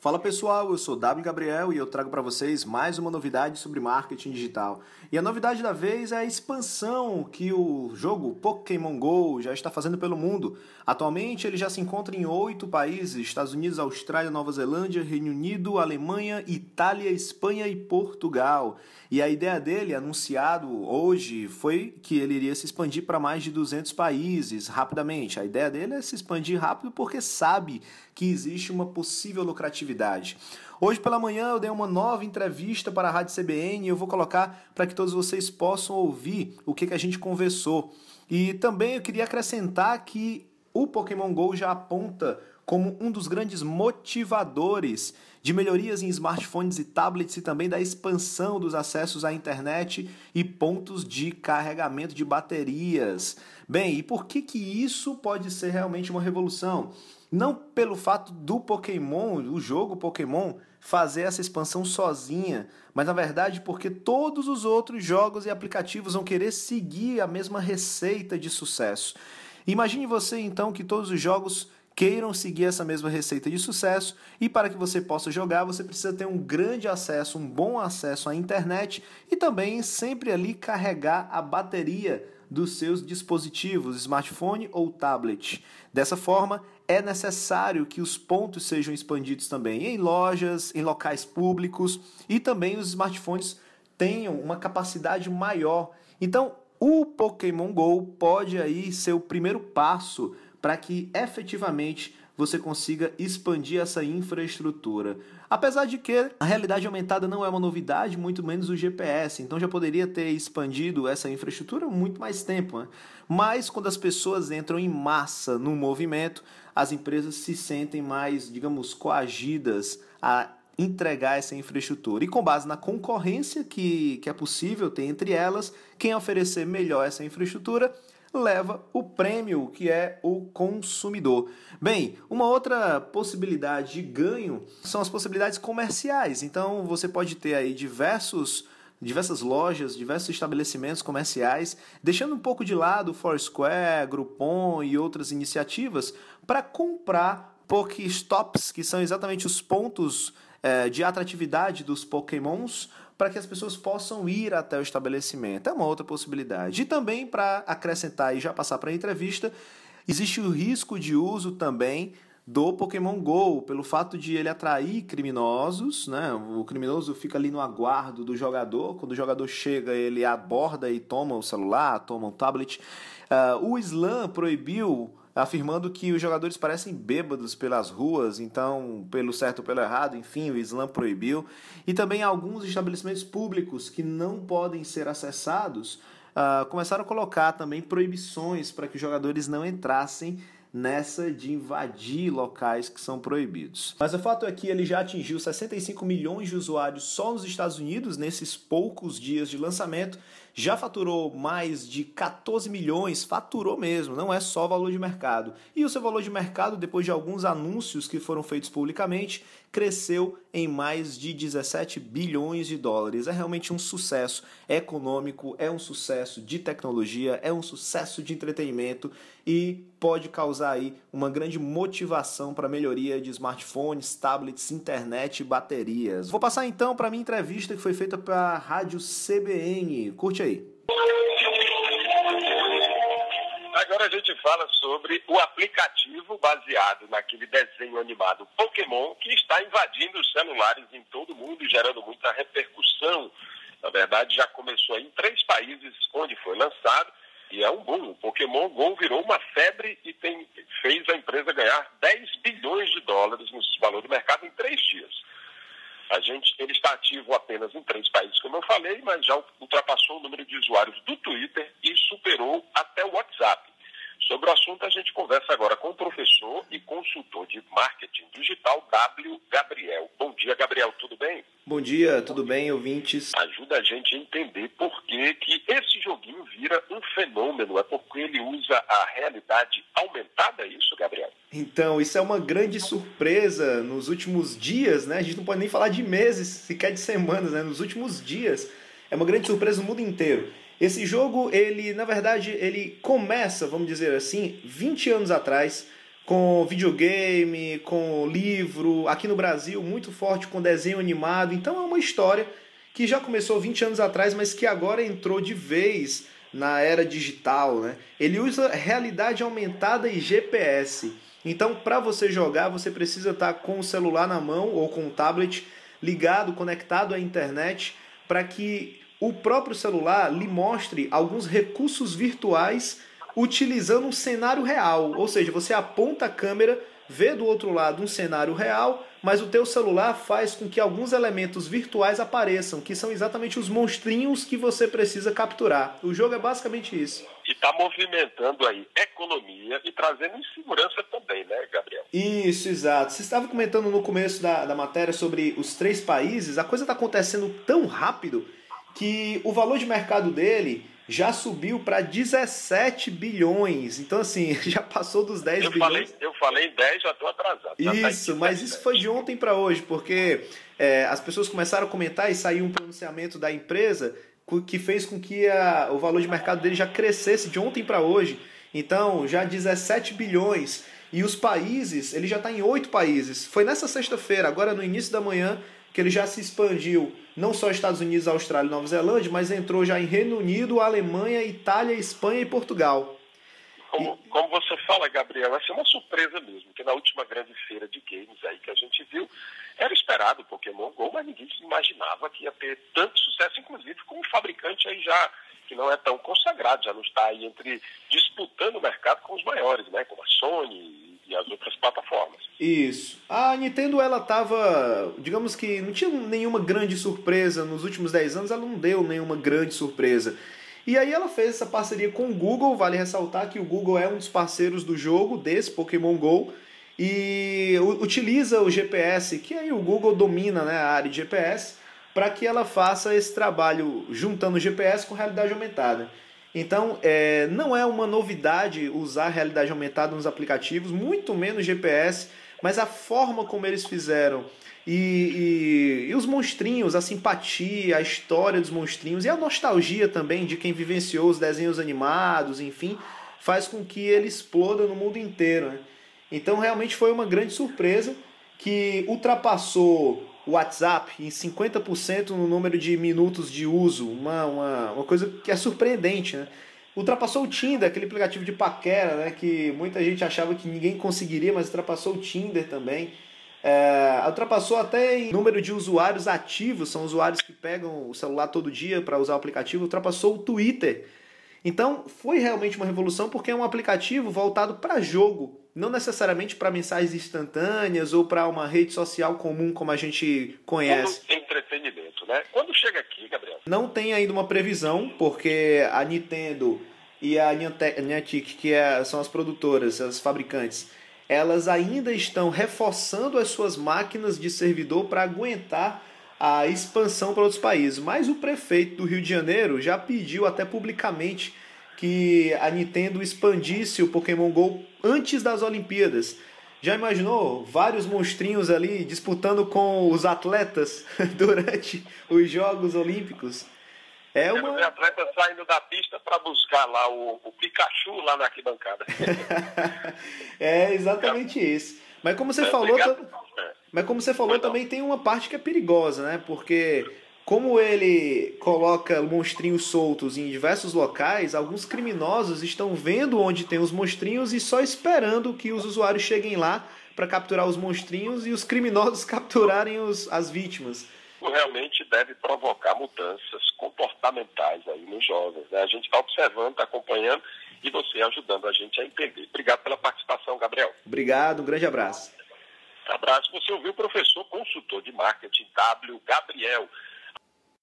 Fala pessoal, eu sou W Gabriel e eu trago para vocês mais uma novidade sobre marketing digital. E a novidade da vez é a expansão que o jogo Pokémon Go já está fazendo pelo mundo. Atualmente ele já se encontra em oito países: Estados Unidos, Austrália, Nova Zelândia, Reino Unido, Alemanha, Itália, Espanha e Portugal. E a ideia dele, anunciado hoje, foi que ele iria se expandir para mais de 200 países rapidamente. A ideia dele é se expandir rápido porque sabe que existe uma possível lucratividade atividade. Hoje pela manhã eu dei uma nova entrevista para a Rádio CBN e eu vou colocar para que todos vocês possam ouvir o que, que a gente conversou. E também eu queria acrescentar que o Pokémon GO já aponta como um dos grandes motivadores de melhorias em smartphones e tablets e também da expansão dos acessos à internet e pontos de carregamento de baterias. Bem, e por que que isso pode ser realmente uma revolução? Não pelo fato do Pokémon, o jogo Pokémon, fazer essa expansão sozinha, mas na verdade porque todos os outros jogos e aplicativos vão querer seguir a mesma receita de sucesso. Imagine você então que todos os jogos queiram seguir essa mesma receita de sucesso e para que você possa jogar, você precisa ter um grande acesso, um bom acesso à internet e também sempre ali carregar a bateria dos seus dispositivos, smartphone ou tablet. Dessa forma, é necessário que os pontos sejam expandidos também em lojas, em locais públicos e também os smartphones tenham uma capacidade maior. Então, o Pokémon Go pode aí ser o primeiro passo para que efetivamente você consiga expandir essa infraestrutura. Apesar de que a realidade aumentada não é uma novidade, muito menos o GPS, então já poderia ter expandido essa infraestrutura muito mais tempo. Né? Mas quando as pessoas entram em massa no movimento, as empresas se sentem mais, digamos, coagidas a entregar essa infraestrutura. E com base na concorrência que, que é possível ter entre elas, quem oferecer melhor essa infraestrutura leva o prêmio, que é o consumidor. Bem, uma outra possibilidade de ganho são as possibilidades comerciais. Então você pode ter aí diversos diversas lojas, diversos estabelecimentos comerciais, deixando um pouco de lado Foursquare, Groupon e outras iniciativas para comprar Pokéstops, que são exatamente os pontos é, de atratividade dos Pokémons para que as pessoas possam ir até o estabelecimento. É uma outra possibilidade. E também, para acrescentar e já passar para a entrevista, existe o risco de uso também do Pokémon Go, pelo fato de ele atrair criminosos, né? O criminoso fica ali no aguardo do jogador, quando o jogador chega, ele aborda e toma o celular, toma o tablet. Uh, o Slam proibiu afirmando que os jogadores parecem bêbados pelas ruas, então, pelo certo ou pelo errado, enfim, o Islã proibiu. E também alguns estabelecimentos públicos que não podem ser acessados uh, começaram a colocar também proibições para que os jogadores não entrassem nessa de invadir locais que são proibidos. Mas o fato é que ele já atingiu 65 milhões de usuários só nos Estados Unidos nesses poucos dias de lançamento, já faturou mais de 14 milhões, faturou mesmo, não é só valor de mercado. E o seu valor de mercado, depois de alguns anúncios que foram feitos publicamente, cresceu em mais de 17 bilhões de dólares. É realmente um sucesso econômico, é um sucesso de tecnologia, é um sucesso de entretenimento e pode causar aí uma grande motivação para melhoria de smartphones, tablets, internet e baterias. Vou passar então para a minha entrevista que foi feita para a Rádio CBN. Curte aí. Agora a gente fala sobre o aplicativo baseado naquele desenho animado Pokémon que está invadindo os celulares em todo o mundo gerando muita repercussão. Na verdade, já começou em três países onde foi lançado e é um boom. O Pokémon GO virou uma febre e tem, fez a empresa ganhar 10 bilhões de dólares no valor do mercado em três dias. A gente, ele está ativo apenas em três países, como eu falei, mas já ultrapassou o número de usuários do Twitter e superou até o WhatsApp. Sobre o assunto, a gente conversa agora com o professor e consultor de marketing digital, W. Gabriel. Bom dia, Gabriel, tudo bem? Bom dia, tudo bem, ouvintes? Ajuda a gente a entender por que, que esse joguinho vira um fenômeno. É porque ele usa a realidade aumentada, é isso, Gabriel? Então, isso é uma grande surpresa nos últimos dias, né? A gente não pode nem falar de meses, sequer de semanas, né? Nos últimos dias. É uma grande surpresa no mundo inteiro. Esse jogo, ele, na verdade, ele começa, vamos dizer assim, 20 anos atrás, com videogame, com livro, aqui no Brasil muito forte com desenho animado. Então é uma história que já começou 20 anos atrás, mas que agora entrou de vez na era digital, né? Ele usa realidade aumentada e GPS. Então, para você jogar, você precisa estar tá com o celular na mão ou com o tablet ligado, conectado à internet, para que o próprio celular lhe mostre alguns recursos virtuais utilizando um cenário real. Ou seja, você aponta a câmera, vê do outro lado um cenário real, mas o teu celular faz com que alguns elementos virtuais apareçam, que são exatamente os monstrinhos que você precisa capturar. O jogo é basicamente isso. E está movimentando aí economia e trazendo insegurança também, né, Gabriel? Isso, exato. Você estava comentando no começo da, da matéria sobre os três países, a coisa está acontecendo tão rápido que o valor de mercado dele já subiu para 17 bilhões. Então, assim, já passou dos 10 eu bilhões. Falei, eu falei 10, já estou atrasado. Já tá isso, tá mas isso foi de ontem para hoje, porque é, as pessoas começaram a comentar e saiu um pronunciamento da empresa que fez com que a, o valor de mercado dele já crescesse de ontem para hoje. Então, já 17 bilhões. E os países, ele já está em oito países. Foi nessa sexta-feira, agora no início da manhã, que ele já se expandiu não só Estados Unidos, Austrália e Nova Zelândia, mas entrou já em Reino Unido, Alemanha, Itália, Espanha e Portugal. Como, e... como você fala, Gabriel, vai ser uma surpresa mesmo, que na última grande feira de games aí que a gente viu, era esperado o Pokémon GO, mas ninguém se imaginava que ia ter tanto sucesso, inclusive com um fabricante aí já que não é tão consagrado, já não está aí entre disputando o mercado com os maiores, né, como a Sony e as outras plataformas. Isso. A Nintendo, ela tava, digamos que não tinha nenhuma grande surpresa nos últimos 10 anos, ela não deu nenhuma grande surpresa. E aí ela fez essa parceria com o Google, vale ressaltar que o Google é um dos parceiros do jogo, desse Pokémon GO, e utiliza o GPS, que aí o Google domina né, a área de GPS, para que ela faça esse trabalho juntando o GPS com realidade aumentada. Então, é, não é uma novidade usar realidade aumentada nos aplicativos, muito menos GPS, mas a forma como eles fizeram e, e, e, os monstrinhos, a simpatia, a história dos monstrinhos e a nostalgia também de quem vivenciou os desenhos animados, enfim, faz com que ele exploda no mundo inteiro. Né? Então, realmente foi uma grande surpresa que ultrapassou WhatsApp em 50% no número de minutos de uso, uma, uma, uma coisa que é surpreendente, né? Ultrapassou o Tinder, aquele aplicativo de paquera, né? Que muita gente achava que ninguém conseguiria, mas ultrapassou o Tinder também. É, ultrapassou até em número de usuários ativos, são usuários que pegam o celular todo dia para usar o aplicativo, ultrapassou o Twitter. Então foi realmente uma revolução porque é um aplicativo voltado para jogo, não necessariamente para mensagens instantâneas ou para uma rede social comum como a gente conhece. Entretenimento, né? Quando chega aqui, Gabriel? Não tem ainda uma previsão, porque a Nintendo e a Niantic, que é, são as produtoras, as fabricantes, elas ainda estão reforçando as suas máquinas de servidor para aguentar a expansão para outros países. Mas o prefeito do Rio de Janeiro já pediu até publicamente que a Nintendo expandisse o Pokémon Go antes das Olimpíadas. Já imaginou vários monstrinhos ali disputando com os atletas durante os Jogos Olímpicos? É uma... Ver atletas saindo da pista para buscar lá o, o, Pikachu lá na arquibancada. é exatamente isso. Mas como você é, falou, é. Mas como você falou, também tem uma parte que é perigosa, né? Porque como ele coloca monstrinhos soltos em diversos locais, alguns criminosos estão vendo onde tem os monstrinhos e só esperando que os usuários cheguem lá para capturar os monstrinhos e os criminosos capturarem os, as vítimas. Realmente deve provocar mudanças comportamentais aí nos jovens. Né? A gente está observando, está acompanhando e você ajudando a gente a entender. Obrigado pela participação, Gabriel. Obrigado, um grande abraço. Abraço. Você ouviu o professor consultor de marketing W. Gabriel